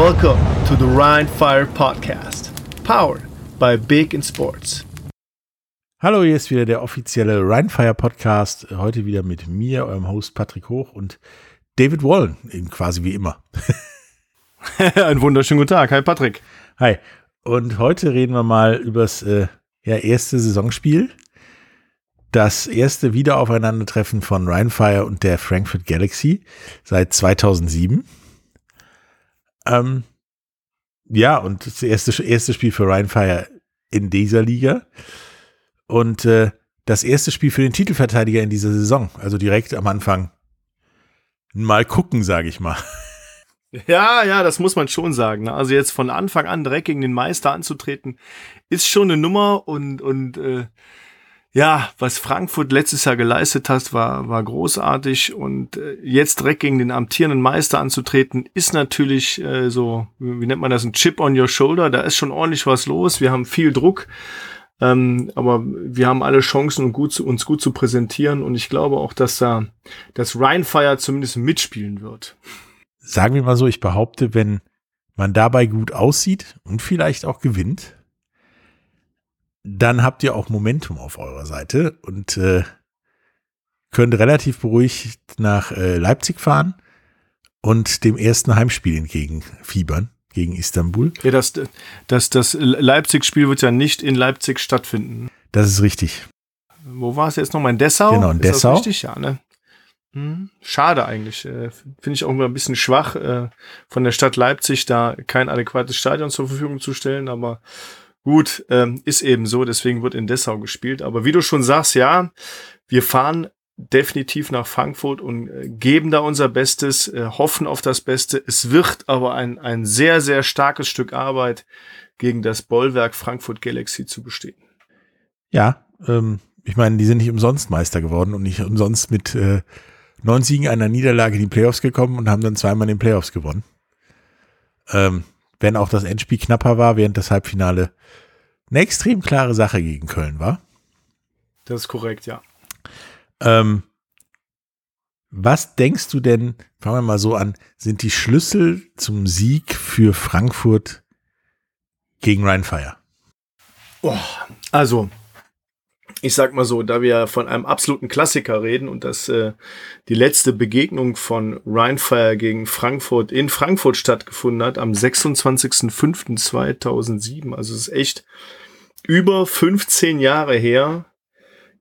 Welcome to the Rhine Fire Podcast, powered by Big in Sports. Hallo, hier ist wieder der offizielle Rheinfire Podcast. Heute wieder mit mir, eurem Host Patrick Hoch und David Wallen, eben quasi wie immer. Einen wunderschönen guten Tag. Hi Patrick. Hi. Und heute reden wir mal übers äh, ja, erste Saisonspiel. Das erste Wiederaufeinandertreffen von Rheinfire und der Frankfurt Galaxy seit 2007. Ähm, ja, und das erste, erste Spiel für Rheinfire in dieser Liga. Und äh, das erste Spiel für den Titelverteidiger in dieser Saison. Also direkt am Anfang. Mal gucken, sage ich mal. Ja, ja, das muss man schon sagen. Ne? Also jetzt von Anfang an direkt gegen den Meister anzutreten, ist schon eine Nummer und, und äh, ja, was Frankfurt letztes Jahr geleistet hat, war, war großartig. Und äh, jetzt direkt gegen den amtierenden Meister anzutreten, ist natürlich äh, so, wie nennt man das, ein Chip on your shoulder, da ist schon ordentlich was los, wir haben viel Druck, ähm, aber wir haben alle Chancen, um gut zu, uns gut zu präsentieren. Und ich glaube auch, dass da das Rheinfire zumindest mitspielen wird. Sagen wir mal so, ich behaupte, wenn man dabei gut aussieht und vielleicht auch gewinnt, dann habt ihr auch Momentum auf eurer Seite und äh, könnt relativ beruhigt nach äh, Leipzig fahren und dem ersten Heimspiel entgegenfiebern gegen Istanbul. Ja, das, das, das Leipzig-Spiel wird ja nicht in Leipzig stattfinden. Das ist richtig. Wo war es jetzt nochmal? In Dessau? Genau, in ist Dessau. Das richtig? Ja, ne? Hm, schade eigentlich. Äh, Finde ich auch immer ein bisschen schwach, äh, von der Stadt Leipzig da kein adäquates Stadion zur Verfügung zu stellen, aber gut, ähm, ist eben so, deswegen wird in Dessau gespielt. Aber wie du schon sagst, ja, wir fahren definitiv nach Frankfurt und äh, geben da unser Bestes, äh, hoffen auf das Beste. Es wird aber ein, ein sehr, sehr starkes Stück Arbeit gegen das Bollwerk Frankfurt Galaxy zu bestehen. Ja, ähm, ich meine, die sind nicht umsonst Meister geworden und nicht umsonst mit äh, neun Siegen einer Niederlage in die Playoffs gekommen und haben dann zweimal in den Playoffs gewonnen. Ähm, wenn auch das Endspiel knapper war, während das Halbfinale eine extrem klare Sache gegen Köln war. Das ist korrekt, ja. Ähm, was denkst du denn, fangen wir mal so an, sind die Schlüssel zum Sieg für Frankfurt gegen Rheinfire? Oh, also, ich sag mal so, da wir von einem absoluten Klassiker reden und dass äh, die letzte Begegnung von Rheinfire gegen Frankfurt in Frankfurt stattgefunden hat am 26.05.2007, also es ist echt über 15 Jahre her,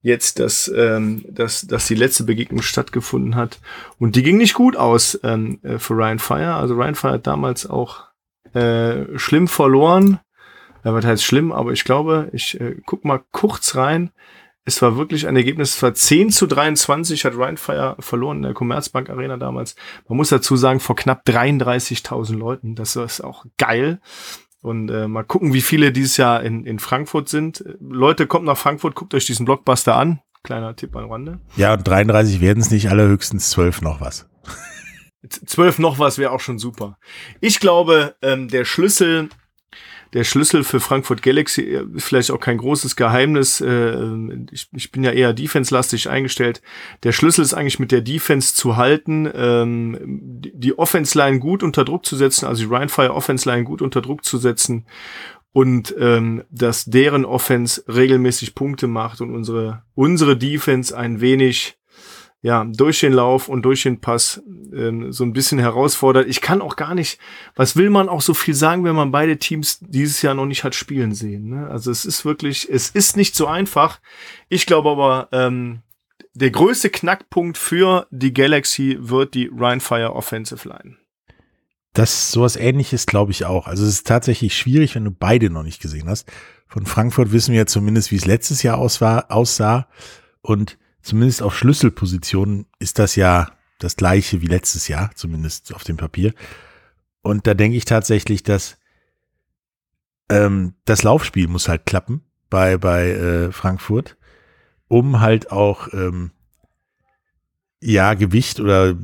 jetzt, dass, ähm, dass, dass die letzte Begegnung stattgefunden hat. Und die ging nicht gut aus ähm, äh, für Ryan Fire. Also Ryan Fire hat damals auch äh, schlimm verloren. Was heißt schlimm, aber ich glaube, ich äh, guck mal kurz rein. Es war wirklich ein Ergebnis, es war 10 zu 23 hat Ryan Fire verloren in der Commerzbank Arena damals. Man muss dazu sagen, vor knapp 33.000 Leuten. Das ist auch geil. Und äh, mal gucken, wie viele dieses Jahr in, in Frankfurt sind. Leute, kommt nach Frankfurt, guckt euch diesen Blockbuster an. Kleiner Tipp an Rande. Ja, und 33 werden es nicht, allerhöchstens 12 noch was. 12 noch was wäre auch schon super. Ich glaube, ähm, der Schlüssel der Schlüssel für Frankfurt Galaxy äh, ist vielleicht auch kein großes Geheimnis. Äh, ich, ich bin ja eher defense-lastig eingestellt. Der Schlüssel ist eigentlich mit der Defense zu halten, ähm, die Offense-Line gut unter Druck zu setzen, also die Rheinfire Offense-Line gut unter Druck zu setzen und ähm, dass deren Offense regelmäßig Punkte macht und unsere unsere Defense ein wenig ja, durch den Lauf und durch den Pass ähm, so ein bisschen herausfordert. Ich kann auch gar nicht, was will man auch so viel sagen, wenn man beide Teams dieses Jahr noch nicht hat spielen sehen. Ne? Also es ist wirklich, es ist nicht so einfach. Ich glaube aber, ähm, der größte Knackpunkt für die Galaxy wird die Rheinfire Offensive Line. Das sowas ähnliches glaube ich auch. Also es ist tatsächlich schwierig, wenn du beide noch nicht gesehen hast. Von Frankfurt wissen wir ja zumindest, wie es letztes Jahr aussah. Und zumindest auf Schlüsselpositionen ist das ja das gleiche wie letztes Jahr, zumindest auf dem Papier. Und da denke ich tatsächlich, dass ähm, das Laufspiel muss halt klappen bei, bei äh, Frankfurt, um halt auch ähm, ja Gewicht oder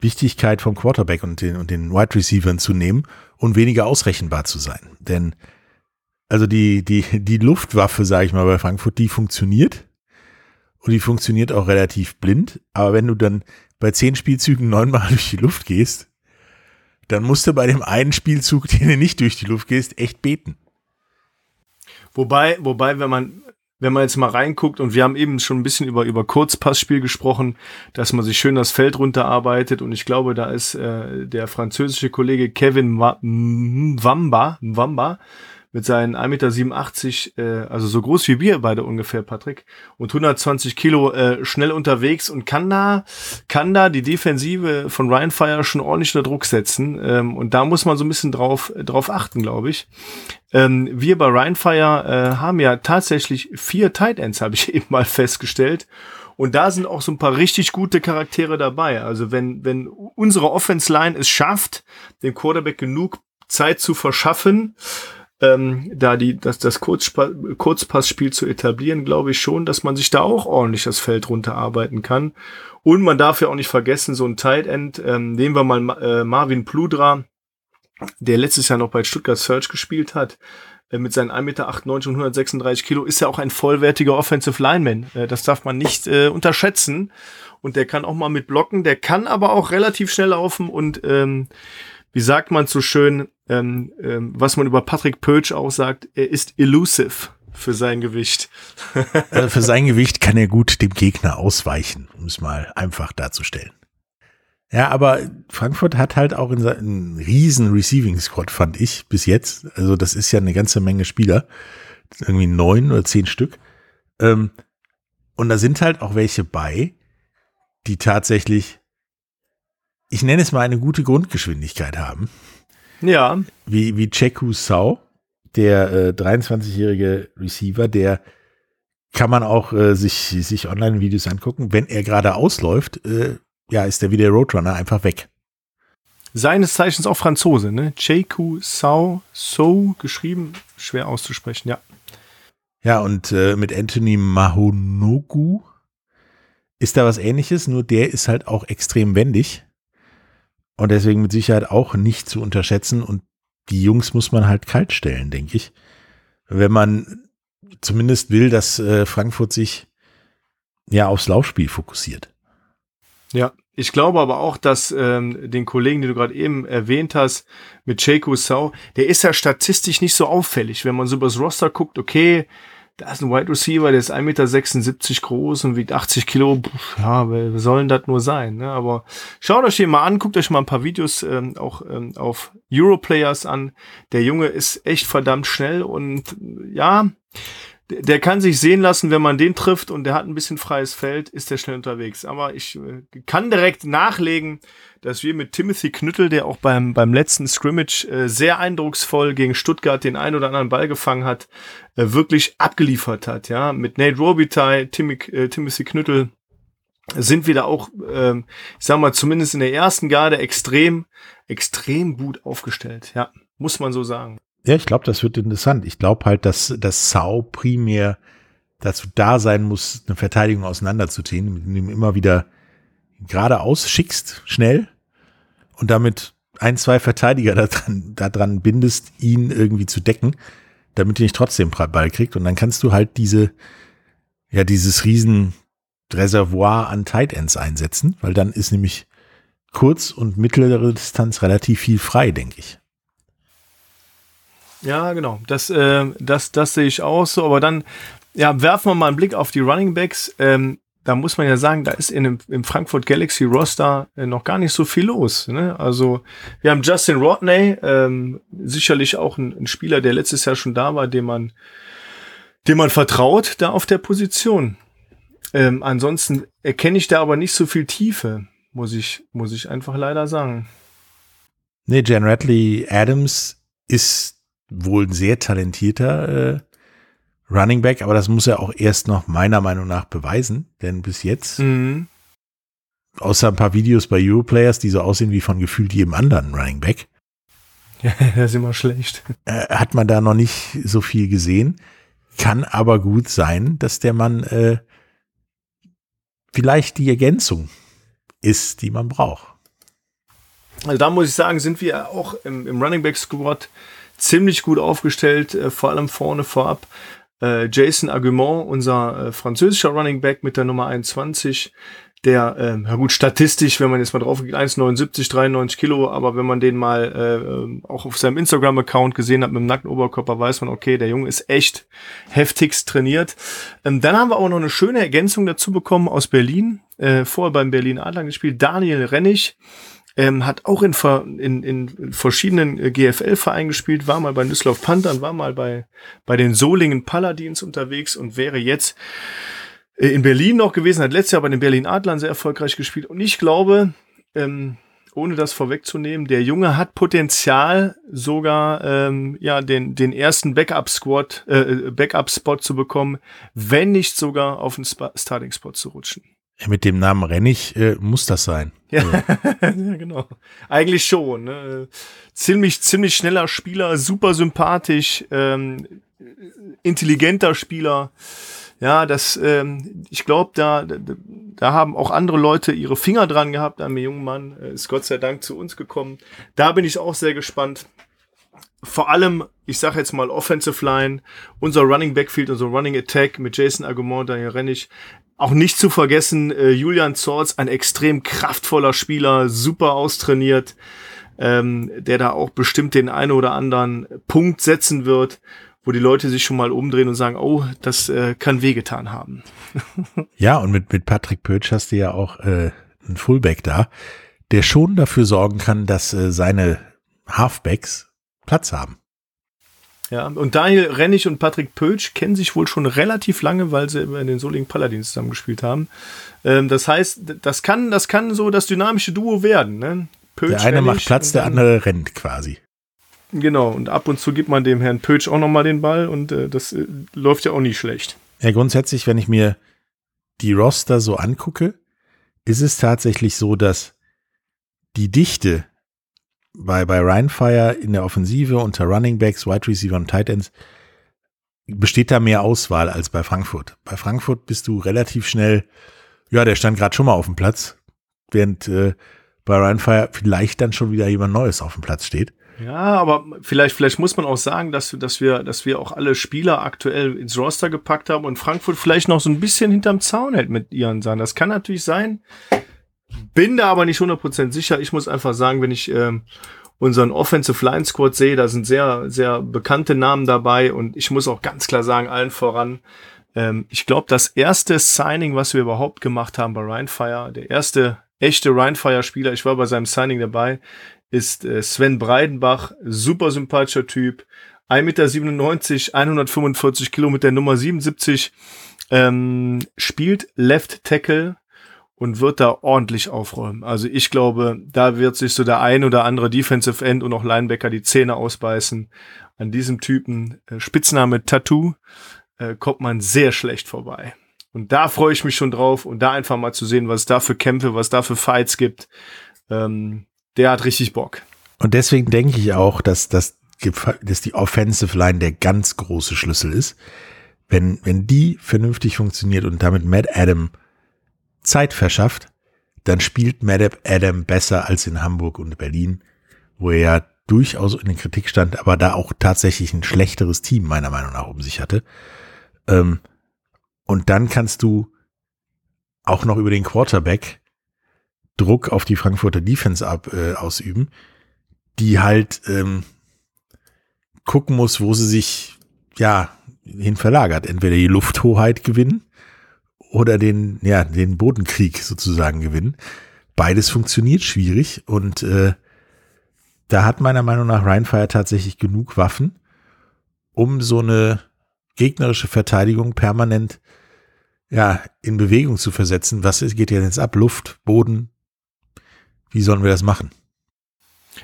Wichtigkeit vom Quarterback und den, und den Wide Receivers zu nehmen und weniger ausrechenbar zu sein. Denn also die, die, die Luftwaffe, sage ich mal, bei Frankfurt, die funktioniert und die funktioniert auch relativ blind. Aber wenn du dann bei zehn Spielzügen neunmal durch die Luft gehst, dann musst du bei dem einen Spielzug, den du nicht durch die Luft gehst, echt beten. Wobei, wobei, wenn man, wenn man jetzt mal reinguckt und wir haben eben schon ein bisschen über, über Kurzpassspiel gesprochen, dass man sich schön das Feld runterarbeitet und ich glaube, da ist äh, der französische Kollege Kevin Wamba, Wamba mit seinen 1,87 Meter, äh, also so groß wie wir beide ungefähr, Patrick, und 120 Kilo äh, schnell unterwegs und kann da, kann da die Defensive von Ryan Fire schon ordentlich unter Druck setzen. Ähm, und da muss man so ein bisschen drauf, drauf achten, glaube ich. Ähm, wir bei Ryan Fire äh, haben ja tatsächlich vier Tight Ends, habe ich eben mal festgestellt. Und da sind auch so ein paar richtig gute Charaktere dabei. Also wenn, wenn unsere Offense Line es schafft, dem Quarterback genug Zeit zu verschaffen, ähm, da die, das, das Kurzpa Kurzpassspiel zu etablieren, glaube ich schon, dass man sich da auch ordentlich das Feld runterarbeiten kann. Und man darf ja auch nicht vergessen, so ein Tight End, ähm, nehmen wir mal äh, Marvin Pludra, der letztes Jahr noch bei Stuttgart Search gespielt hat, äh, mit seinen 1,98 Meter und 136 Kilo, ist ja auch ein vollwertiger Offensive Lineman. Äh, das darf man nicht äh, unterschätzen. Und der kann auch mal mit blocken, der kann aber auch relativ schnell laufen und ähm, wie sagt man so schön, ähm, ähm, was man über Patrick Pötsch auch sagt, er ist elusive für sein Gewicht. also für sein Gewicht kann er gut dem Gegner ausweichen, um es mal einfach darzustellen. Ja, aber Frankfurt hat halt auch in seinem riesen Receiving Squad, fand ich, bis jetzt. Also das ist ja eine ganze Menge Spieler. Irgendwie neun oder zehn Stück. Ähm, und da sind halt auch welche bei, die tatsächlich, ich nenne es mal eine gute Grundgeschwindigkeit haben. Ja. Wie, wie Cheku Sau, der äh, 23-jährige Receiver, der kann man auch äh, sich, sich Online-Videos angucken. Wenn er gerade ausläuft, äh, ja, ist der wie der Roadrunner einfach weg. Seines Zeichens auch Franzose, ne? Cheku Sau, So geschrieben, schwer auszusprechen, ja. Ja, und äh, mit Anthony Mahonogu ist da was ähnliches, nur der ist halt auch extrem wendig. Und deswegen mit Sicherheit auch nicht zu unterschätzen. Und die Jungs muss man halt kalt stellen, denke ich. Wenn man zumindest will, dass äh, Frankfurt sich ja aufs Laufspiel fokussiert. Ja, ich glaube aber auch, dass ähm, den Kollegen, den du gerade eben erwähnt hast, mit Checo Sau, der ist ja statistisch nicht so auffällig. Wenn man so übers Roster guckt, okay, da ist ein Wide Receiver, der ist 1,76 Meter groß und wiegt 80 Kilo. Ja, wer soll denn das nur sein? Ne? Aber schaut euch den mal an, guckt euch mal ein paar Videos ähm, auch ähm, auf Europlayers an. Der Junge ist echt verdammt schnell und ja, der kann sich sehen lassen, wenn man den trifft und der hat ein bisschen freies Feld, ist der schnell unterwegs. Aber ich äh, kann direkt nachlegen, dass wir mit Timothy Knüttel, der auch beim, beim letzten Scrimmage äh, sehr eindrucksvoll gegen Stuttgart den ein oder anderen Ball gefangen hat, äh, wirklich abgeliefert hat. Ja, mit Nate Robitaille, Tim, äh, Timothy Knüttel sind wir da auch, äh, ich sag mal, zumindest in der ersten Garde extrem, extrem gut aufgestellt. Ja, muss man so sagen. Ja, ich glaube, das wird interessant. Ich glaube halt, dass das Sau primär dazu da sein muss, eine Verteidigung auseinanderzuziehen, mit dem immer wieder geradeaus schickst, schnell und damit ein, zwei Verteidiger daran, daran bindest, ihn irgendwie zu decken, damit er nicht trotzdem Ball kriegt. Und dann kannst du halt diese, ja, dieses riesen Reservoir an Tight Ends einsetzen, weil dann ist nämlich kurz- und mittlere Distanz relativ viel frei, denke ich. Ja, genau. Das, äh, das, das sehe ich auch so. Aber dann, ja, werfen wir mal einen Blick auf die Running Backs. Ähm, da muss man ja sagen, da ist in dem, im Frankfurt Galaxy Roster äh, noch gar nicht so viel los. Ne? Also wir haben Justin Rodney, ähm, sicherlich auch ein, ein, Spieler, der letztes Jahr schon da war, dem man, dem man vertraut, da auf der Position. Ähm, ansonsten erkenne ich da aber nicht so viel Tiefe, muss ich, muss ich einfach leider sagen. Nee, Jan Radley Adams ist wohl ein sehr talentierter äh, Running Back, aber das muss er auch erst noch meiner Meinung nach beweisen, denn bis jetzt, mhm. außer ein paar Videos bei Europlayers, die so aussehen wie von gefühlt jedem anderen Running Back, ja, das ist immer schlecht. Äh, hat man da noch nicht so viel gesehen. Kann aber gut sein, dass der Mann äh, vielleicht die Ergänzung ist, die man braucht. Also da muss ich sagen, sind wir auch im, im Running Back Squad ziemlich gut aufgestellt, äh, vor allem vorne vorab. Äh, Jason Argument, unser äh, französischer Running Back mit der Nummer 21, der, äh, ja gut, statistisch, wenn man jetzt mal drauf geht, 1,79, 93 Kilo, aber wenn man den mal äh, auch auf seinem Instagram-Account gesehen hat mit dem nackten Oberkörper, weiß man, okay, der Junge ist echt heftigst trainiert. Ähm, dann haben wir auch noch eine schöne Ergänzung dazu bekommen aus Berlin, äh, vorher beim Berlin Adler gespielt, Daniel Rennig, ähm, hat auch in, in, in verschiedenen äh, GFL-Vereinen gespielt, war mal bei Düsseldorf Panthern, war mal bei, bei den Solingen Paladins unterwegs und wäre jetzt äh, in Berlin noch gewesen, hat letztes Jahr bei den Berlin Adlern sehr erfolgreich gespielt. Und ich glaube, ähm, ohne das vorwegzunehmen, der Junge hat Potenzial, sogar ähm, ja den den ersten Backup-Squad, äh, Backup-Spot zu bekommen, wenn nicht sogar auf den Starting-Spot zu rutschen. Mit dem Namen Rennig äh, muss das sein. Ja, ja genau. Eigentlich schon. Ne? Ziemlich, ziemlich schneller Spieler, super sympathisch, ähm, intelligenter Spieler. Ja, das, ähm, ich glaube, da, da, da haben auch andere Leute ihre Finger dran gehabt. Ein junger Mann äh, ist Gott sei Dank zu uns gekommen. Da bin ich auch sehr gespannt. Vor allem, ich sage jetzt mal Offensive Line, unser Running Backfield, unser Running Attack mit Jason Agumon, Daniel Rennig, auch nicht zu vergessen, äh, Julian Zorz, ein extrem kraftvoller Spieler, super austrainiert, ähm, der da auch bestimmt den einen oder anderen Punkt setzen wird, wo die Leute sich schon mal umdrehen und sagen, oh, das äh, kann wehgetan haben. ja, und mit, mit Patrick Pötsch hast du ja auch äh, einen Fullback da, der schon dafür sorgen kann, dass äh, seine Halfbacks Platz haben. Ja, und Daniel Rennig und Patrick Pötsch kennen sich wohl schon relativ lange, weil sie in den Solingen Paladins zusammengespielt haben. Ähm, das heißt, das kann, das kann so das dynamische Duo werden. Ne? Pötsch, der eine Rennig macht Platz, der andere rennt quasi. Genau, und ab und zu gibt man dem Herrn Pötsch auch nochmal den Ball und äh, das äh, läuft ja auch nicht schlecht. Ja, grundsätzlich, wenn ich mir die Roster so angucke, ist es tatsächlich so, dass die Dichte bei, bei Rheinfire in der Offensive unter Running Backs, Wide Receiver und Tight Ends besteht da mehr Auswahl als bei Frankfurt. Bei Frankfurt bist du relativ schnell, ja, der stand gerade schon mal auf dem Platz, während äh, bei Rheinfire vielleicht dann schon wieder jemand Neues auf dem Platz steht. Ja, aber vielleicht, vielleicht muss man auch sagen, dass, dass, wir, dass wir auch alle Spieler aktuell ins Roster gepackt haben und Frankfurt vielleicht noch so ein bisschen hinterm Zaun hält mit ihren Sachen. Das kann natürlich sein. Bin da aber nicht 100% sicher. Ich muss einfach sagen, wenn ich ähm, unseren Offensive Line Squad sehe, da sind sehr, sehr bekannte Namen dabei und ich muss auch ganz klar sagen, allen voran, ähm, ich glaube, das erste Signing, was wir überhaupt gemacht haben bei Rheinfire, der erste echte Rheinfire-Spieler, ich war bei seinem Signing dabei, ist äh, Sven Breidenbach, super sympathischer Typ, 1,97 Meter, 145 Kilo mit der Nummer 77, ähm, spielt Left Tackle, und wird da ordentlich aufräumen. Also ich glaube, da wird sich so der ein oder andere Defensive End und auch Linebacker die Zähne ausbeißen. An diesem Typen, äh, Spitzname Tattoo, äh, kommt man sehr schlecht vorbei. Und da freue ich mich schon drauf und da einfach mal zu sehen, was es da für Kämpfe, was da für Fights gibt. Ähm, der hat richtig Bock. Und deswegen denke ich auch, dass, dass, dass die Offensive Line der ganz große Schlüssel ist. Wenn, wenn die vernünftig funktioniert und damit Matt Adam Zeit verschafft, dann spielt Madap Adam besser als in Hamburg und Berlin, wo er ja durchaus in der Kritik stand, aber da auch tatsächlich ein schlechteres Team meiner Meinung nach um sich hatte. Ähm, und dann kannst du auch noch über den Quarterback Druck auf die Frankfurter Defense ab, äh, ausüben, die halt ähm, gucken muss, wo sie sich ja hin verlagert. Entweder die Lufthoheit gewinnen oder den, ja, den Bodenkrieg sozusagen gewinnen. Beides funktioniert schwierig und äh, da hat meiner Meinung nach Rheinfire tatsächlich genug Waffen, um so eine gegnerische Verteidigung permanent ja, in Bewegung zu versetzen. Was geht jetzt ab? Luft, Boden? Wie sollen wir das machen?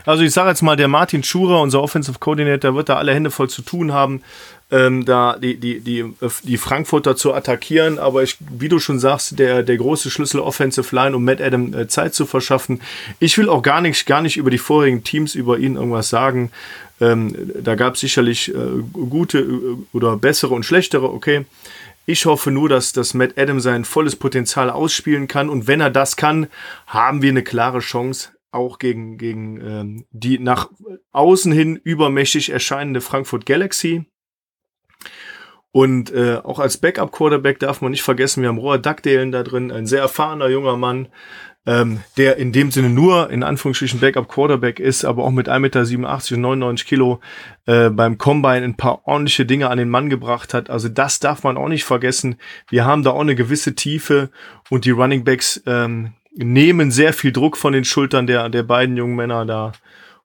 Also ich sage jetzt mal, der Martin Schurer, unser Offensive Coordinator, wird da alle Hände voll zu tun haben, ähm, da die, die, die, die Frankfurter zu attackieren. Aber ich, wie du schon sagst, der, der große Schlüssel Offensive Line, um Matt Adam äh, Zeit zu verschaffen. Ich will auch gar nicht, gar nicht über die vorigen Teams, über ihn irgendwas sagen. Ähm, da gab es sicherlich äh, gute äh, oder bessere und schlechtere, okay. Ich hoffe nur, dass, dass Matt Adam sein volles Potenzial ausspielen kann. Und wenn er das kann, haben wir eine klare Chance, auch gegen, gegen ähm, die nach außen hin übermächtig erscheinende Frankfurt Galaxy. Und äh, auch als Backup-Quarterback darf man nicht vergessen, wir haben Roa Duckdalen da drin, ein sehr erfahrener junger Mann, ähm, der in dem Sinne nur in Anführungsstrichen Backup-Quarterback ist, aber auch mit 1,87 Meter und 99 Kilo äh, beim Combine ein paar ordentliche Dinge an den Mann gebracht hat. Also das darf man auch nicht vergessen. Wir haben da auch eine gewisse Tiefe und die Running Backs ähm, nehmen sehr viel Druck von den Schultern der, der beiden jungen Männer da.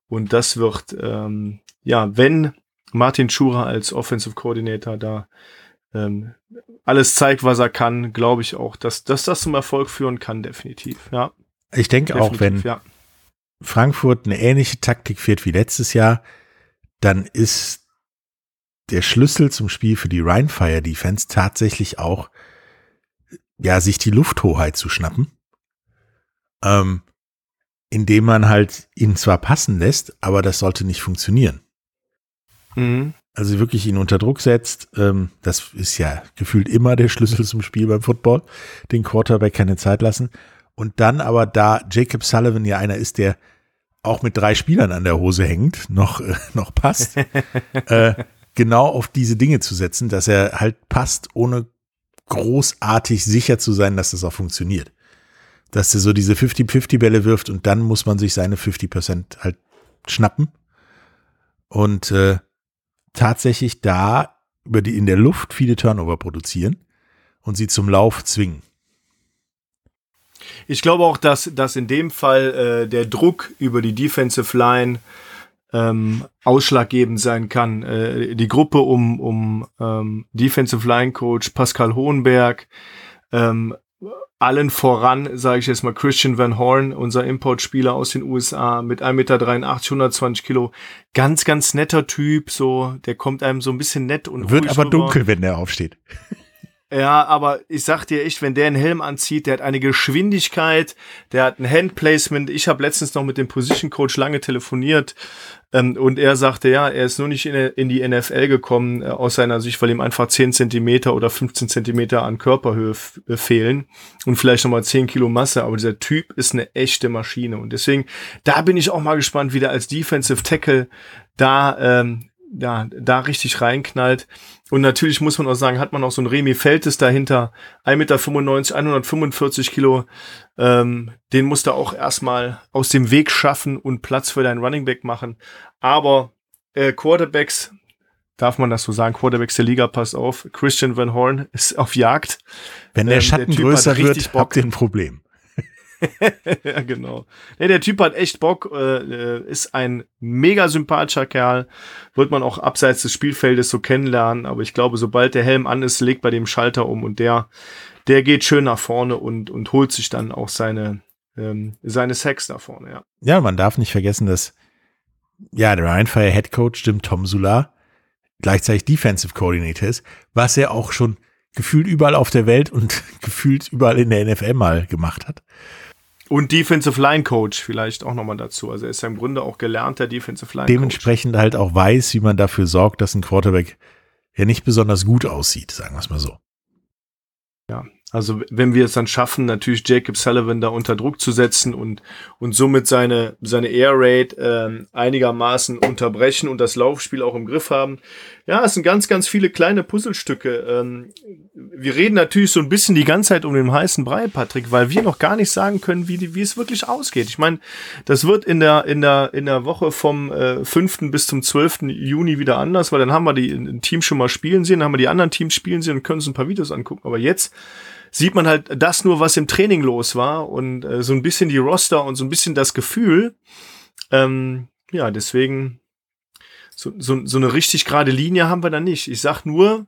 Und das wird, ähm, ja, wenn Martin Schura als Offensive Coordinator da ähm, alles zeigt, was er kann, glaube ich auch, dass, dass das zum Erfolg führen kann, definitiv. Ja. Ich denke auch, wenn ja. Frankfurt eine ähnliche Taktik fährt wie letztes Jahr, dann ist der Schlüssel zum Spiel für die Rheinfire Defense tatsächlich auch, ja, sich die Lufthoheit zu schnappen. Ähm, indem man halt ihn zwar passen lässt, aber das sollte nicht funktionieren. Mhm. Also wirklich ihn unter Druck setzt. Ähm, das ist ja gefühlt immer der Schlüssel zum Spiel beim Football. Den Quarterback keine Zeit lassen. Und dann aber da Jacob Sullivan ja einer ist, der auch mit drei Spielern an der Hose hängt, noch, äh, noch passt, äh, genau auf diese Dinge zu setzen, dass er halt passt, ohne großartig sicher zu sein, dass das auch funktioniert. Dass er so diese 50-50-Bälle wirft und dann muss man sich seine 50% halt schnappen. Und äh, tatsächlich da über die in der Luft viele Turnover produzieren und sie zum Lauf zwingen. Ich glaube auch, dass, dass in dem Fall äh, der Druck über die Defensive Line ähm, ausschlaggebend sein kann. Äh, die Gruppe um, um ähm, Defensive Line Coach Pascal Hohenberg ähm, allen voran, sage ich jetzt mal, Christian Van Horn, unser Importspieler aus den USA mit 1,83 Meter, 120 Kilo. Ganz, ganz netter Typ, so, der kommt einem so ein bisschen nett und Wird aber rüber. dunkel, wenn der aufsteht. Ja, aber ich sag dir echt, wenn der einen Helm anzieht, der hat eine Geschwindigkeit, der hat ein Handplacement. Ich habe letztens noch mit dem Position Coach lange telefoniert ähm, und er sagte, ja, er ist nur nicht in, in die NFL gekommen, äh, aus seiner Sicht, weil ihm einfach 10 Zentimeter oder 15 Zentimeter an Körperhöhe äh, fehlen und vielleicht nochmal 10 Kilo Masse. Aber dieser Typ ist eine echte Maschine und deswegen, da bin ich auch mal gespannt, wie der als Defensive Tackle da ähm, ja, da richtig reinknallt. Und natürlich muss man auch sagen, hat man auch so ein Remy Feltes dahinter, 1,95 Meter, 145 Kilo, ähm, den musst du auch erstmal aus dem Weg schaffen und Platz für deinen Running Back machen. Aber äh, Quarterbacks, darf man das so sagen, Quarterbacks der Liga, pass auf, Christian Van Horn ist auf Jagd. Wenn der ähm, Schatten der größer wird, habt ihr ein Problem. ja, genau. Nee, der Typ hat echt Bock, äh, äh, ist ein mega sympathischer Kerl. Wird man auch abseits des Spielfeldes so kennenlernen. Aber ich glaube, sobald der Helm an ist, legt bei dem Schalter um und der, der geht schön nach vorne und, und holt sich dann auch seine, ähm, seine Sex da vorne, ja. Ja, man darf nicht vergessen, dass, ja, der Rheinfire Head Coach Jim Tom Sula gleichzeitig Defensive Coordinator ist, was er auch schon gefühlt überall auf der Welt und gefühlt überall in der NFL mal gemacht hat. Und Defensive Line Coach vielleicht auch nochmal dazu. Also er ist ja im Grunde auch gelernter Defensive Line Coach. Dementsprechend halt auch weiß, wie man dafür sorgt, dass ein Quarterback ja nicht besonders gut aussieht, sagen wir es mal so. Ja, also wenn wir es dann schaffen, natürlich Jacob Sullivan da unter Druck zu setzen und, und somit seine, seine Air Raid äh, einigermaßen unterbrechen und das Laufspiel auch im Griff haben. Ja, es sind ganz, ganz viele kleine Puzzlestücke. Ähm, wir reden natürlich so ein bisschen die ganze Zeit um den heißen Brei, Patrick, weil wir noch gar nicht sagen können, wie, die, wie es wirklich ausgeht. Ich meine, das wird in der, in der, in der Woche vom äh, 5. bis zum 12. Juni wieder anders, weil dann haben wir die Team schon mal spielen sehen, dann haben wir die anderen Teams spielen sehen und können uns ein paar Videos angucken. Aber jetzt sieht man halt das nur, was im Training los war und äh, so ein bisschen die Roster und so ein bisschen das Gefühl. Ähm, ja, deswegen so, so, so eine richtig gerade Linie haben wir da nicht. Ich sag nur,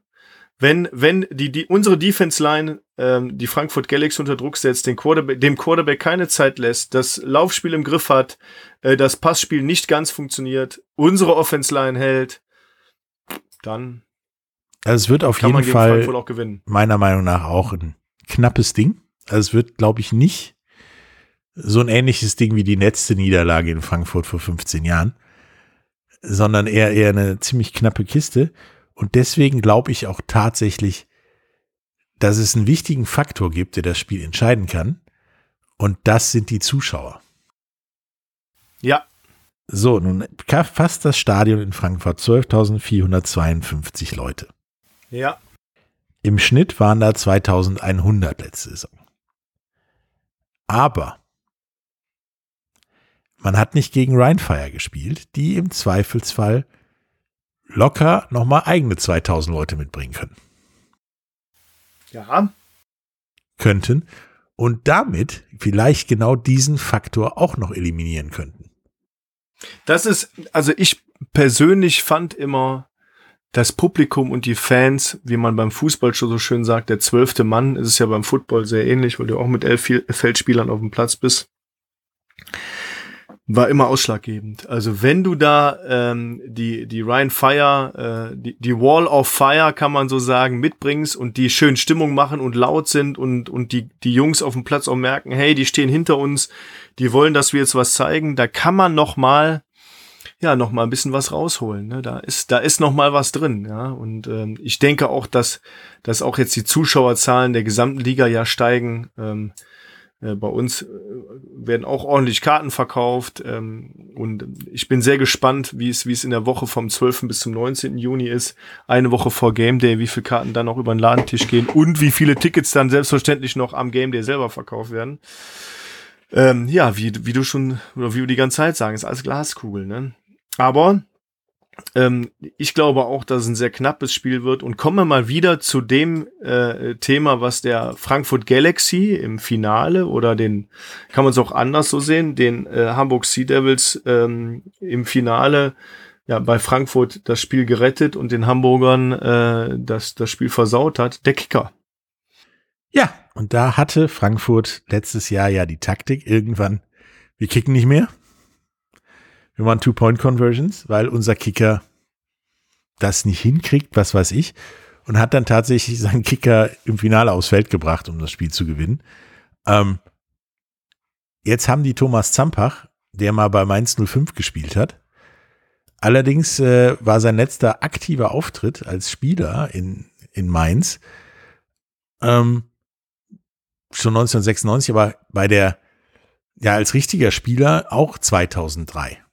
wenn, wenn die, die, unsere Defense Line ähm, die Frankfurt Galaxy unter Druck setzt, den Quarterback, dem Quarterback keine Zeit lässt, das Laufspiel im Griff hat, äh, das Passspiel nicht ganz funktioniert, unsere Offense Line hält, dann also es wird auf jeden Fall meiner Meinung nach auch ein knappes Ding. Also es wird, glaube ich, nicht so ein ähnliches Ding wie die letzte Niederlage in Frankfurt vor 15 Jahren, sondern eher, eher eine ziemlich knappe Kiste. Und deswegen glaube ich auch tatsächlich, dass es einen wichtigen Faktor gibt, der das Spiel entscheiden kann. Und das sind die Zuschauer. Ja. So, nun fasst das Stadion in Frankfurt 12.452 Leute. Ja. Im Schnitt waren da 2100 letzte Saison. Aber man hat nicht gegen Rheinfire gespielt, die im Zweifelsfall locker nochmal eigene 2000 Leute mitbringen können. Ja. Könnten und damit vielleicht genau diesen Faktor auch noch eliminieren könnten. Das ist, also ich persönlich fand immer das Publikum und die Fans, wie man beim Fußball schon so schön sagt, der zwölfte Mann, ist es ja beim Football sehr ähnlich, weil du auch mit elf Feldspielern auf dem Platz bist war immer ausschlaggebend. Also wenn du da ähm, die die Ryan Fire, äh, die, die Wall of Fire kann man so sagen mitbringst und die schön Stimmung machen und laut sind und und die die Jungs auf dem Platz auch merken, hey, die stehen hinter uns, die wollen, dass wir jetzt was zeigen, da kann man noch mal ja noch mal ein bisschen was rausholen. Ne? Da ist da ist noch mal was drin. Ja und ähm, ich denke auch, dass dass auch jetzt die Zuschauerzahlen der gesamten Liga ja steigen. Ähm, äh, bei uns äh, werden auch ordentlich Karten verkauft ähm, und ich bin sehr gespannt, wie es wie es in der Woche vom 12. bis zum 19. Juni ist, eine Woche vor Game Day, wie viele Karten dann noch über den Ladentisch gehen und wie viele Tickets dann selbstverständlich noch am Game Day selber verkauft werden. Ähm, ja, wie, wie du schon, oder wie wir die ganze Zeit sagen, ist alles Glaskugel, ne? Aber ähm, ich glaube auch, dass es ein sehr knappes Spiel wird. Und kommen wir mal wieder zu dem äh, Thema, was der Frankfurt Galaxy im Finale oder den, kann man es auch anders so sehen, den äh, Hamburg Sea Devils ähm, im Finale ja bei Frankfurt das Spiel gerettet und den Hamburgern äh, das, das Spiel versaut hat, der Kicker. Ja, und da hatte Frankfurt letztes Jahr ja die Taktik irgendwann, wir kicken nicht mehr, wir machen Two-Point-Conversions, weil unser Kicker das nicht hinkriegt, was weiß ich, und hat dann tatsächlich seinen Kicker im Finale aufs Feld gebracht, um das Spiel zu gewinnen. Ähm, jetzt haben die Thomas Zampach, der mal bei Mainz 05 gespielt hat. Allerdings äh, war sein letzter aktiver Auftritt als Spieler in, in Mainz ähm, schon 1996, aber bei der, ja, als richtiger Spieler auch 2003.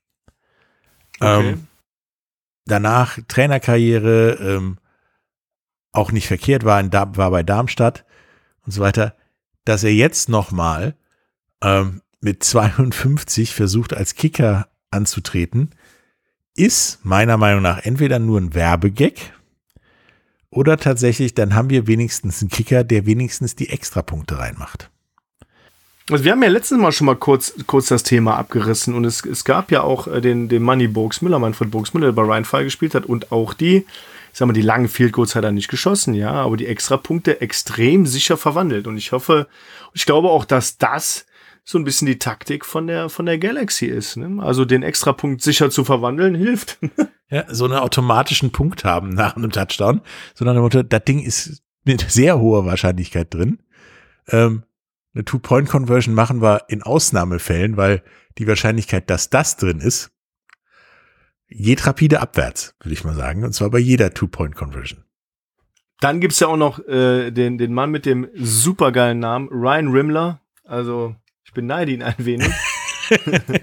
Ähm, danach Trainerkarriere, ähm, auch nicht verkehrt, war, in, war bei Darmstadt und so weiter, dass er jetzt nochmal ähm, mit 52 versucht, als Kicker anzutreten, ist meiner Meinung nach entweder nur ein Werbegag oder tatsächlich, dann haben wir wenigstens einen Kicker, der wenigstens die Extrapunkte reinmacht. Also wir haben ja letztes Mal schon mal kurz, kurz das Thema abgerissen und es, es gab ja auch äh, den, den Money Burgsmüller, Manfred Burgsmüller, der bei Ryan Fall gespielt hat und auch die, ich sag mal, die langen Field Goals hat er nicht geschossen, ja, aber die Extrapunkte extrem sicher verwandelt und ich hoffe, ich glaube auch, dass das so ein bisschen die Taktik von der, von der Galaxy ist, ne? Also den Extrapunkt sicher zu verwandeln hilft. ja, so einen automatischen Punkt haben nach einem Touchdown, sondern das Ding ist mit sehr hoher Wahrscheinlichkeit drin. Ähm, eine Two-Point-Conversion machen wir in Ausnahmefällen, weil die Wahrscheinlichkeit, dass das drin ist, geht rapide abwärts, würde ich mal sagen. Und zwar bei jeder Two-Point-Conversion. Dann gibt's ja auch noch äh, den, den Mann mit dem supergeilen Namen, Ryan Rimmler. Also, ich beneide ihn ein wenig.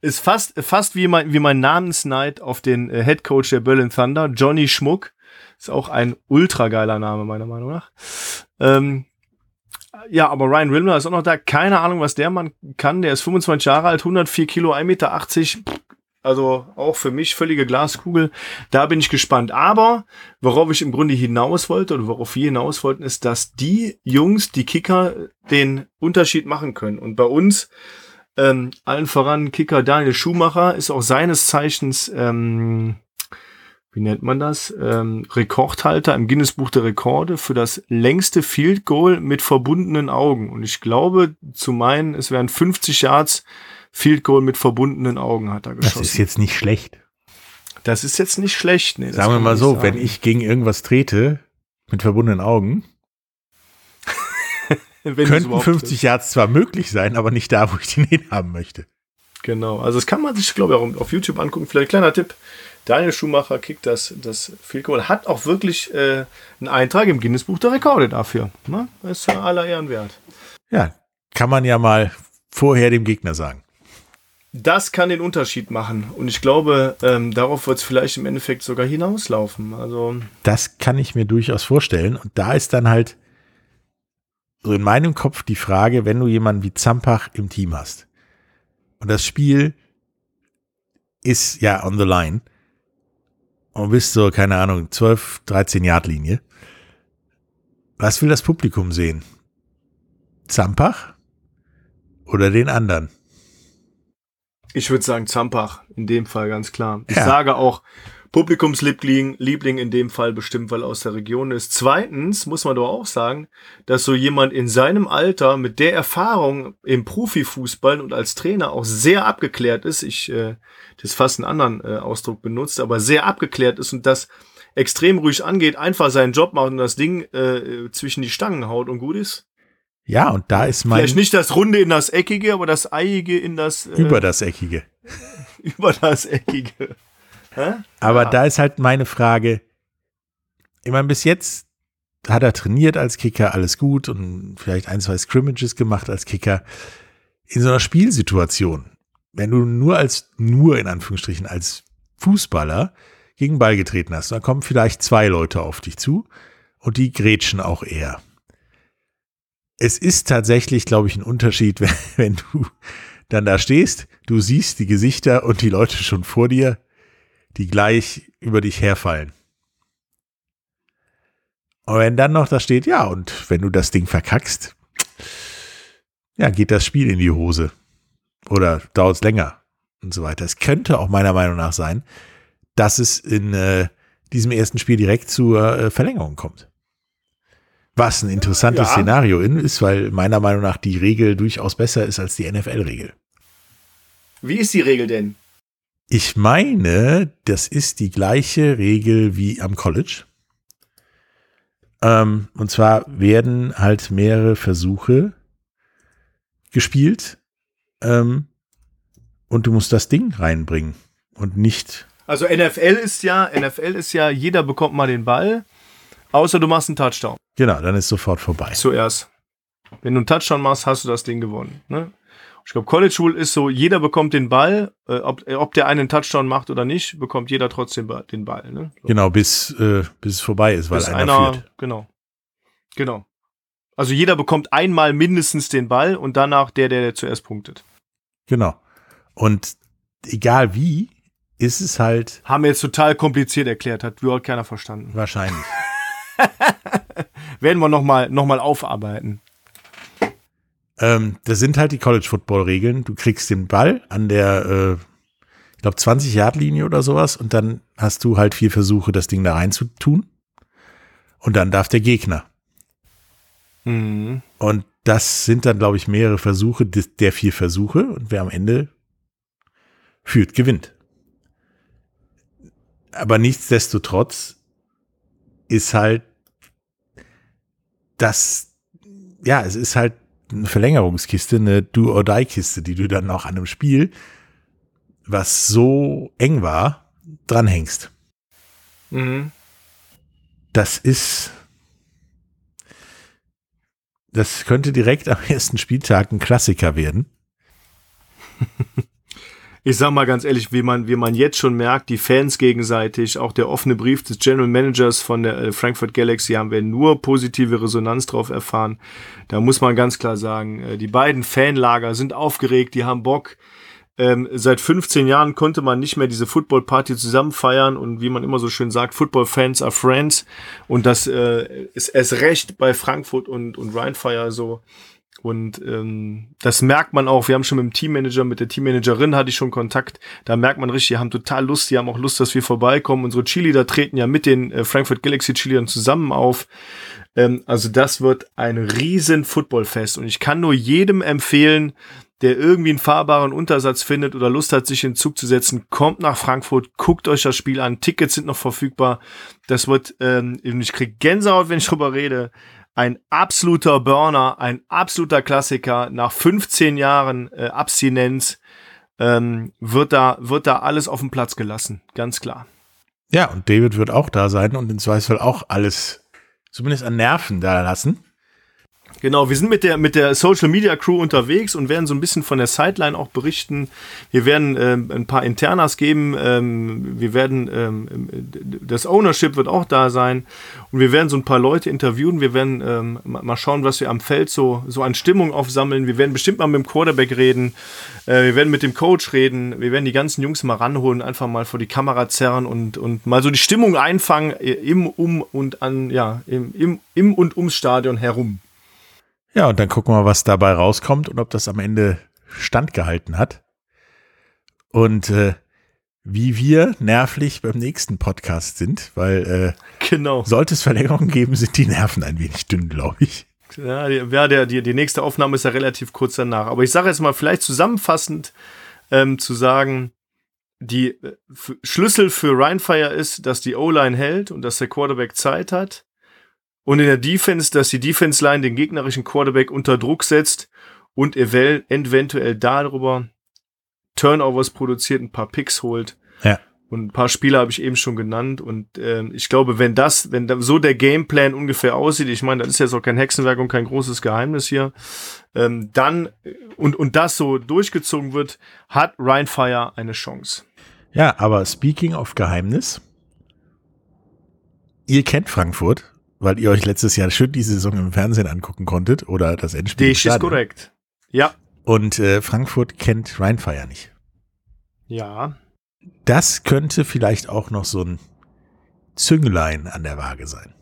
ist fast, fast wie mein, wie mein Namensneid auf den äh, Head Coach der Berlin Thunder, Johnny Schmuck. Ist auch ein ultra geiler Name, meiner Meinung nach. Ähm, ja, aber Ryan Rimler ist auch noch da. Keine Ahnung, was der Mann kann. Der ist 25 Jahre alt, 104 Kilo, 1,80 Meter. Also auch für mich völlige Glaskugel. Da bin ich gespannt. Aber worauf ich im Grunde hinaus wollte oder worauf wir hinaus wollten, ist, dass die Jungs, die Kicker, den Unterschied machen können. Und bei uns, ähm, allen voran Kicker Daniel Schumacher, ist auch seines Zeichens ähm, wie nennt man das, ähm, Rekordhalter im Guinness-Buch der Rekorde für das längste Field Goal mit verbundenen Augen. Und ich glaube, zu meinen, es wären 50 Yards Field Goal mit verbundenen Augen hat er geschossen. Das ist jetzt nicht schlecht. Das ist jetzt nicht schlecht. Nee, sagen wir mal so, sagen. wenn ich gegen irgendwas trete mit verbundenen Augen, könnten 50 Yards zwar möglich sein, aber nicht da, wo ich den hin haben möchte. Genau, also das kann man sich, glaube ich, auch auf YouTube angucken. Vielleicht ein kleiner Tipp. Daniel Schumacher kickt das, das Field Goal, hat auch wirklich äh, einen Eintrag im Guinness-Buch der Rekorde dafür. Ne? Das ist ja aller Ehren wert. Ja, kann man ja mal vorher dem Gegner sagen. das kann den Unterschied machen. Und ich glaube, ähm, darauf wird es vielleicht im Endeffekt sogar hinauslaufen. Also das kann ich mir durchaus vorstellen. Und da ist dann halt so in meinem Kopf die Frage, wenn du jemanden wie Zampach im Team hast und das Spiel ist ja on the line und bist so, keine Ahnung, 12, 13 Yard Linie. Was will das Publikum sehen? Zampach oder den anderen? Ich würde sagen Zampach, in dem Fall ganz klar. Ich ja. sage auch Publikumsliebling Liebling in dem Fall bestimmt, weil er aus der Region ist. Zweitens muss man doch auch sagen, dass so jemand in seinem Alter mit der Erfahrung im Profifußball und als Trainer auch sehr abgeklärt ist. Ich äh, das fast einen anderen äh, Ausdruck benutzt, aber sehr abgeklärt ist und das extrem ruhig angeht, einfach seinen Job macht und das Ding äh, zwischen die Stangen haut und gut ist. Ja, und da ist mein. Vielleicht nicht das Runde in das Eckige, aber das Eiige in das. Äh, über das Eckige. über das Eckige. Aber ja. da ist halt meine Frage. Ich meine, bis jetzt hat er trainiert als Kicker, alles gut und vielleicht ein, zwei Scrimmages gemacht als Kicker. In so einer Spielsituation, wenn du nur als, nur in Anführungsstrichen, als Fußballer gegen Ball getreten hast, dann kommen vielleicht zwei Leute auf dich zu und die grätschen auch eher es ist tatsächlich, glaube ich, ein Unterschied, wenn, wenn du dann da stehst, du siehst die Gesichter und die Leute schon vor dir, die gleich über dich herfallen. Und wenn dann noch da steht, ja, und wenn du das Ding verkackst, ja, geht das Spiel in die Hose. Oder dauert es länger und so weiter. Es könnte auch meiner Meinung nach sein, dass es in äh, diesem ersten Spiel direkt zur äh, Verlängerung kommt. Was ein interessantes ja. Szenario ist, weil meiner Meinung nach die Regel durchaus besser ist als die NFL-Regel. Wie ist die Regel denn? Ich meine, das ist die gleiche Regel wie am College. Ähm, und zwar werden halt mehrere Versuche gespielt ähm, und du musst das Ding reinbringen und nicht. Also NFL ist ja, NFL ist ja, jeder bekommt mal den Ball Außer du machst einen Touchdown. Genau, dann ist sofort vorbei. Zuerst. Wenn du einen Touchdown machst, hast du das Ding gewonnen. Ne? Ich glaube, College Rule ist so, jeder bekommt den Ball, äh, ob, äh, ob der einen Touchdown macht oder nicht, bekommt jeder trotzdem den Ball. Ne? So. Genau, bis, äh, bis es vorbei ist, weil bis einer, einer führt. Genau. Genau. Also jeder bekommt einmal mindestens den Ball und danach der, der, der zuerst punktet. Genau. Und egal wie, ist es halt. Haben wir jetzt total kompliziert erklärt, hat überhaupt keiner verstanden. Wahrscheinlich. Werden wir nochmal noch mal aufarbeiten. Ähm, das sind halt die College-Football-Regeln. Du kriegst den Ball an der, äh, ich glaube, 20-Yard-Linie oder sowas und dann hast du halt vier Versuche, das Ding da reinzutun. Und dann darf der Gegner. Mhm. Und das sind dann, glaube ich, mehrere Versuche der vier Versuche und wer am Ende führt, gewinnt. Aber nichtsdestotrotz ist halt das, ja, es ist halt eine Verlängerungskiste, eine Do-or-Die-Kiste, die du dann noch an einem Spiel, was so eng war, dranhängst. Mhm. Das ist, das könnte direkt am ersten Spieltag ein Klassiker werden. ich sag mal ganz ehrlich, wie man, wie man jetzt schon merkt, die Fans gegenseitig, auch der offene Brief des General Managers von der äh, Frankfurt Galaxy haben wir nur positive Resonanz drauf erfahren. Da muss man ganz klar sagen, äh, die beiden Fanlager sind aufgeregt, die haben Bock. Ähm, seit 15 Jahren konnte man nicht mehr diese Football-Party zusammen feiern und wie man immer so schön sagt, Football-Fans are friends. Und das äh, ist erst recht bei Frankfurt und, und Rheinfire so. Und ähm, das merkt man auch. Wir haben schon mit dem Teammanager, mit der Teammanagerin hatte ich schon Kontakt. Da merkt man richtig, die haben total Lust, die haben auch Lust, dass wir vorbeikommen. Unsere Cheerleader treten ja mit den äh, Frankfurt Galaxy Cheerleadern zusammen auf. Ähm, also das wird ein riesen Footballfest. Und ich kann nur jedem empfehlen, der irgendwie einen fahrbaren Untersatz findet oder Lust hat, sich in den Zug zu setzen, kommt nach Frankfurt, guckt euch das Spiel an. Tickets sind noch verfügbar. Das wird, ähm, ich krieg Gänsehaut, wenn ich drüber rede ein absoluter Burner, ein absoluter Klassiker. Nach 15 Jahren äh, Abstinenz ähm, wird, da, wird da alles auf den Platz gelassen, ganz klar. Ja, und David wird auch da sein und in Zweifelsfall auch alles, zumindest an Nerven da lassen. Genau, wir sind mit der, mit der Social Media Crew unterwegs und werden so ein bisschen von der Sideline auch berichten. Wir werden ähm, ein paar Internas geben. Ähm, wir werden, ähm, das Ownership wird auch da sein. Und wir werden so ein paar Leute interviewen. Wir werden ähm, mal schauen, was wir am Feld so, so an Stimmung aufsammeln. Wir werden bestimmt mal mit dem Quarterback reden. Äh, wir werden mit dem Coach reden. Wir werden die ganzen Jungs mal ranholen, einfach mal vor die Kamera zerren und, und mal so die Stimmung einfangen im, um und an, ja, im, im, im und ums Stadion herum. Ja, und dann gucken wir, was dabei rauskommt und ob das am Ende standgehalten hat. Und äh, wie wir nervlich beim nächsten Podcast sind, weil äh, genau. sollte es Verlängerungen geben, sind die Nerven ein wenig dünn, glaube ich. Ja, die, ja der, die, die nächste Aufnahme ist ja relativ kurz danach. Aber ich sage jetzt mal vielleicht zusammenfassend ähm, zu sagen, die äh, Schlüssel für Rheinfire ist, dass die O-Line hält und dass der Quarterback Zeit hat. Und in der Defense, dass die Defense Line den gegnerischen Quarterback unter Druck setzt und eventuell darüber Turnovers produziert, ein paar Picks holt. Ja. Und ein paar Spieler habe ich eben schon genannt. Und äh, ich glaube, wenn das, wenn da so der Gameplan ungefähr aussieht, ich meine, das ist jetzt auch kein Hexenwerk und kein großes Geheimnis hier, ähm, dann und, und das so durchgezogen wird, hat Ryan Fire eine Chance. Ja, aber speaking of Geheimnis, ihr kennt Frankfurt weil ihr euch letztes Jahr schön die Saison im Fernsehen angucken konntet oder das Endspiel. Das ist korrekt. Ja. Und äh, Frankfurt kennt Rheinfire nicht. Ja. Das könnte vielleicht auch noch so ein Zünglein an der Waage sein.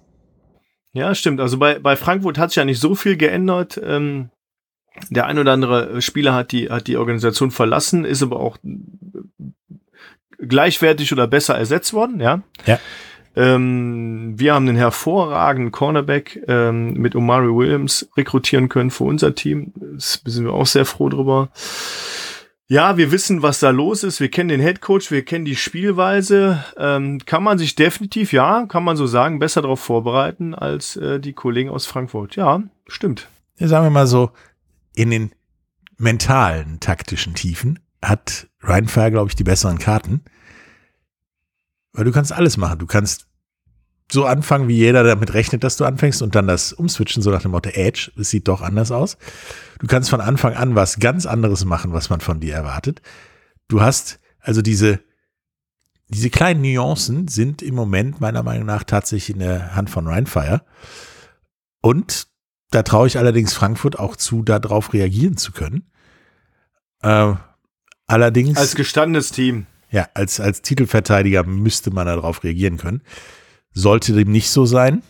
Ja, stimmt. Also bei, bei Frankfurt hat sich ja nicht so viel geändert. Ähm, der ein oder andere Spieler hat die, hat die Organisation verlassen, ist aber auch gleichwertig oder besser ersetzt worden, ja. Ja. Ähm, wir haben einen hervorragenden Cornerback ähm, mit Omari Williams rekrutieren können für unser Team. Da sind wir auch sehr froh drüber. Ja, wir wissen, was da los ist. Wir kennen den Head Coach, wir kennen die Spielweise. Ähm, kann man sich definitiv, ja, kann man so sagen, besser darauf vorbereiten als äh, die Kollegen aus Frankfurt. Ja, stimmt. Ja, sagen wir mal so, in den mentalen, taktischen Tiefen hat Rheinfire, glaube ich, die besseren Karten. Weil du kannst alles machen. Du kannst so anfangen, wie jeder damit rechnet, dass du anfängst und dann das umswitchen, so nach dem Motto Edge, es sieht doch anders aus. Du kannst von Anfang an was ganz anderes machen, was man von dir erwartet. Du hast also diese, diese kleinen Nuancen sind im Moment meiner Meinung nach tatsächlich in der Hand von Rheinfire. Und da traue ich allerdings Frankfurt auch zu, darauf reagieren zu können. Äh, allerdings. Als gestandenes Team. Ja, als, als Titelverteidiger müsste man darauf reagieren können. Sollte dem nicht so sein,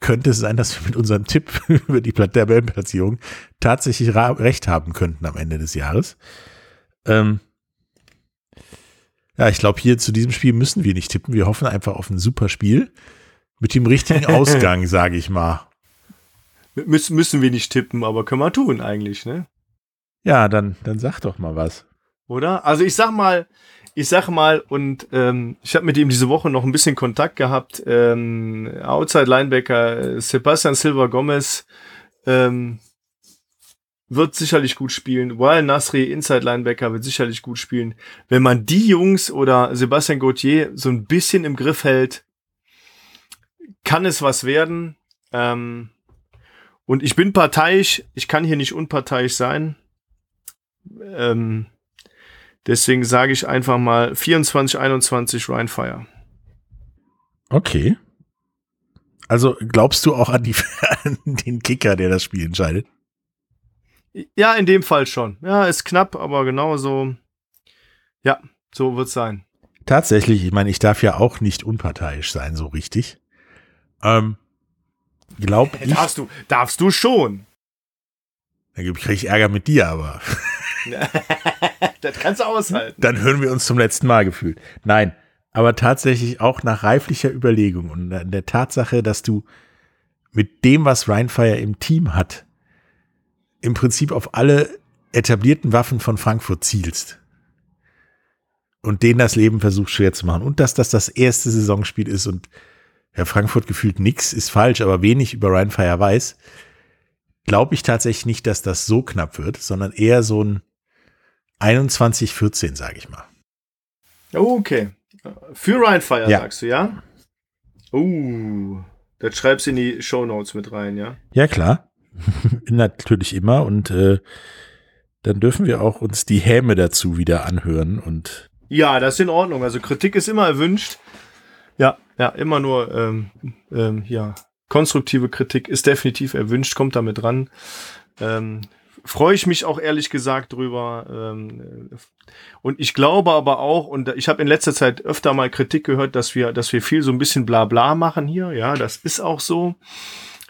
könnte es sein, dass wir mit unserem Tipp über die Tabellenplatzierung tatsächlich recht haben könnten am Ende des Jahres. Ähm ja, ich glaube, hier zu diesem Spiel müssen wir nicht tippen. Wir hoffen einfach auf ein super Spiel mit dem richtigen Ausgang, sage ich mal. Müssen, müssen wir nicht tippen, aber können wir tun eigentlich, ne? Ja, dann, dann sag doch mal was. Oder? Also ich sag mal, ich sag mal, und ähm, ich habe mit ihm diese Woche noch ein bisschen Kontakt gehabt. Ähm, Outside Linebacker Sebastian Silva Gomez ähm, wird sicherlich gut spielen. Wael Nasri, Inside Linebacker, wird sicherlich gut spielen. Wenn man die Jungs oder Sebastian Gauthier so ein bisschen im Griff hält, kann es was werden. Ähm, und ich bin parteiisch, ich kann hier nicht unparteiisch sein. Ähm, Deswegen sage ich einfach mal 24, 21 Ryan Fire. Okay. Also glaubst du auch an, die, an den Kicker, der das Spiel entscheidet? Ja, in dem Fall schon. Ja, ist knapp, aber genauso. Ja, so wird's sein. Tatsächlich, ich meine, ich darf ja auch nicht unparteiisch sein, so richtig. Ähm, glaub ich. Darfst du, darfst du schon. Dann kriege ich Ärger mit dir, aber. das kannst du aushalten. Dann hören wir uns zum letzten Mal gefühlt. Nein, aber tatsächlich auch nach reiflicher Überlegung und der Tatsache, dass du mit dem, was Rheinfire im Team hat, im Prinzip auf alle etablierten Waffen von Frankfurt zielst und denen das Leben versucht schwer zu machen und dass das das erste Saisonspiel ist und ja, Frankfurt gefühlt nichts ist falsch, aber wenig über Rheinfire weiß, glaube ich tatsächlich nicht, dass das so knapp wird, sondern eher so ein 21, 14, sage ich mal. Okay. Für Rheinfire ja. sagst du, ja? Uh, das schreibst du in die Show Notes mit rein, ja? Ja, klar. Natürlich immer und äh, dann dürfen wir auch uns die Häme dazu wieder anhören und ja, das ist in Ordnung. Also Kritik ist immer erwünscht. Ja, ja, immer nur ähm, ähm, ja konstruktive Kritik ist definitiv erwünscht. Kommt damit dran. Ähm, freue ich mich auch ehrlich gesagt drüber. Ähm, und ich glaube aber auch, und ich habe in letzter Zeit öfter mal Kritik gehört, dass wir, dass wir viel so ein bisschen Blabla machen hier. Ja, das ist auch so,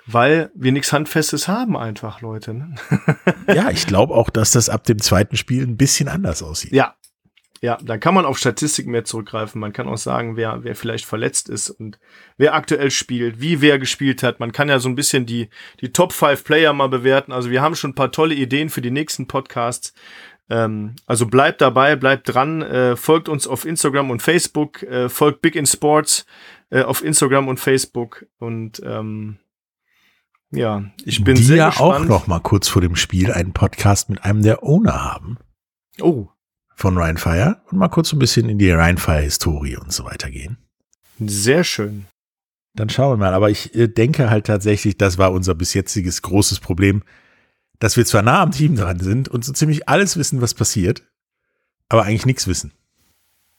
weil wir nichts Handfestes haben einfach, Leute. Ne? ja, ich glaube auch, dass das ab dem zweiten Spiel ein bisschen anders aussieht. Ja, ja, da kann man auf Statistiken mehr zurückgreifen. Man kann auch sagen, wer, wer vielleicht verletzt ist und wer aktuell spielt, wie wer gespielt hat. Man kann ja so ein bisschen die, die Top 5 Player mal bewerten. Also wir haben schon ein paar tolle Ideen für die nächsten Podcasts. Ähm, also bleibt dabei, bleibt dran, äh, folgt uns auf Instagram und Facebook, äh, folgt Big in Sports äh, auf Instagram und Facebook und ähm, ja, ich bin die sehr ja gespannt. auch noch mal kurz vor dem Spiel einen Podcast mit einem der Owner haben. Oh, von Ryan Fire und mal kurz ein bisschen in die Ryan Fire Historie und so weiter gehen. Sehr schön. Dann schauen wir mal. Aber ich äh, denke halt tatsächlich, das war unser bis jetziges großes Problem, dass wir zwar nah am Team dran sind und so ziemlich alles wissen, was passiert, aber eigentlich nichts wissen.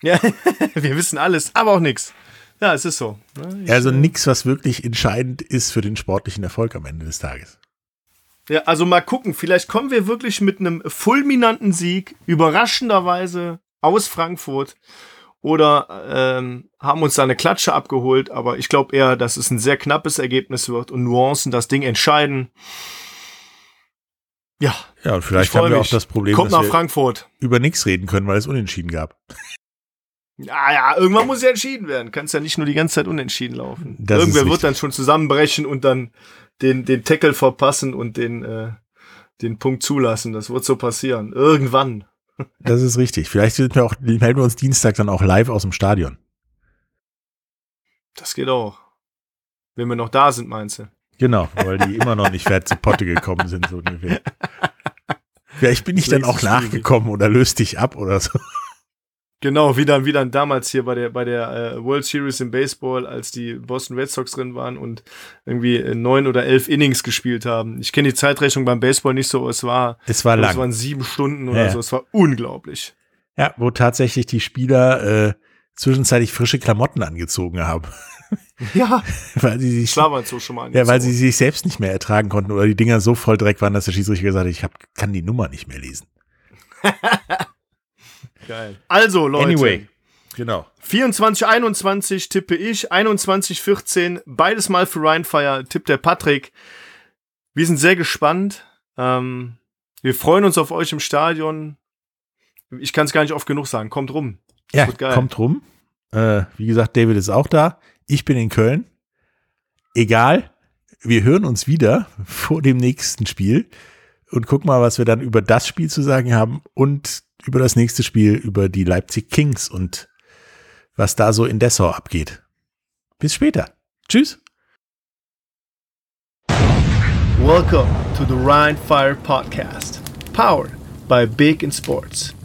Ja, wir wissen alles, aber auch nichts. Ja, es ist so. Ne? Ich, also äh, nichts, was wirklich entscheidend ist für den sportlichen Erfolg am Ende des Tages. Ja, also mal gucken, vielleicht kommen wir wirklich mit einem fulminanten Sieg, überraschenderweise aus Frankfurt oder ähm, haben uns da eine Klatsche abgeholt, aber ich glaube eher, dass es ein sehr knappes Ergebnis wird und Nuancen das Ding entscheiden. Ja. Ja, und vielleicht haben wir mich. auch das Problem, Kommt dass nach Frankfurt. über nichts reden können, weil es unentschieden gab. Ja, ja, irgendwann muss ja entschieden werden. Kannst ja nicht nur die ganze Zeit unentschieden laufen. Das Irgendwer wird dann schon zusammenbrechen und dann den, den Tackle verpassen und den, äh, den Punkt zulassen. Das wird so passieren. Irgendwann. Das ist richtig. Vielleicht sind wir auch, melden wir uns Dienstag dann auch live aus dem Stadion. Das geht auch. Wenn wir noch da sind, meinst du? Genau, weil die immer noch nicht fertig zu Potte gekommen sind, so ungefähr. Vielleicht bin ich dann auch nachgekommen oder löst dich ab oder so. Genau, wie dann, wie dann damals hier bei der, bei der äh, World Series im Baseball, als die Boston Red Sox drin waren und irgendwie äh, neun oder elf Innings gespielt haben. Ich kenne die Zeitrechnung beim Baseball nicht so, es war, es war lang. Es waren sieben Stunden oder ja. so, es war unglaublich. Ja, wo tatsächlich die Spieler äh, zwischenzeitlich frische Klamotten angezogen haben. Ja, weil sie sich, so schon mal angezogen. Ja, weil sie sich selbst nicht mehr ertragen konnten oder die Dinger so voll Dreck waren, dass der Schiedsrichter gesagt hat, ich hab, kann die Nummer nicht mehr lesen. Geil. Also, Leute. Anyway. Genau. 24, 21 tippe ich, 21, 14, beides mal für Ryan Fire, tippt der Patrick. Wir sind sehr gespannt. Ähm, wir freuen uns auf euch im Stadion. Ich kann es gar nicht oft genug sagen. Kommt rum. Ja, kommt rum. Äh, wie gesagt, David ist auch da. Ich bin in Köln. Egal. Wir hören uns wieder vor dem nächsten Spiel und gucken mal, was wir dann über das Spiel zu sagen haben und über das nächste Spiel, über die Leipzig Kings und was da so in Dessau abgeht. Bis später. Tschüss. Welcome to the Rhine Fire Podcast, powered by Big in Sports.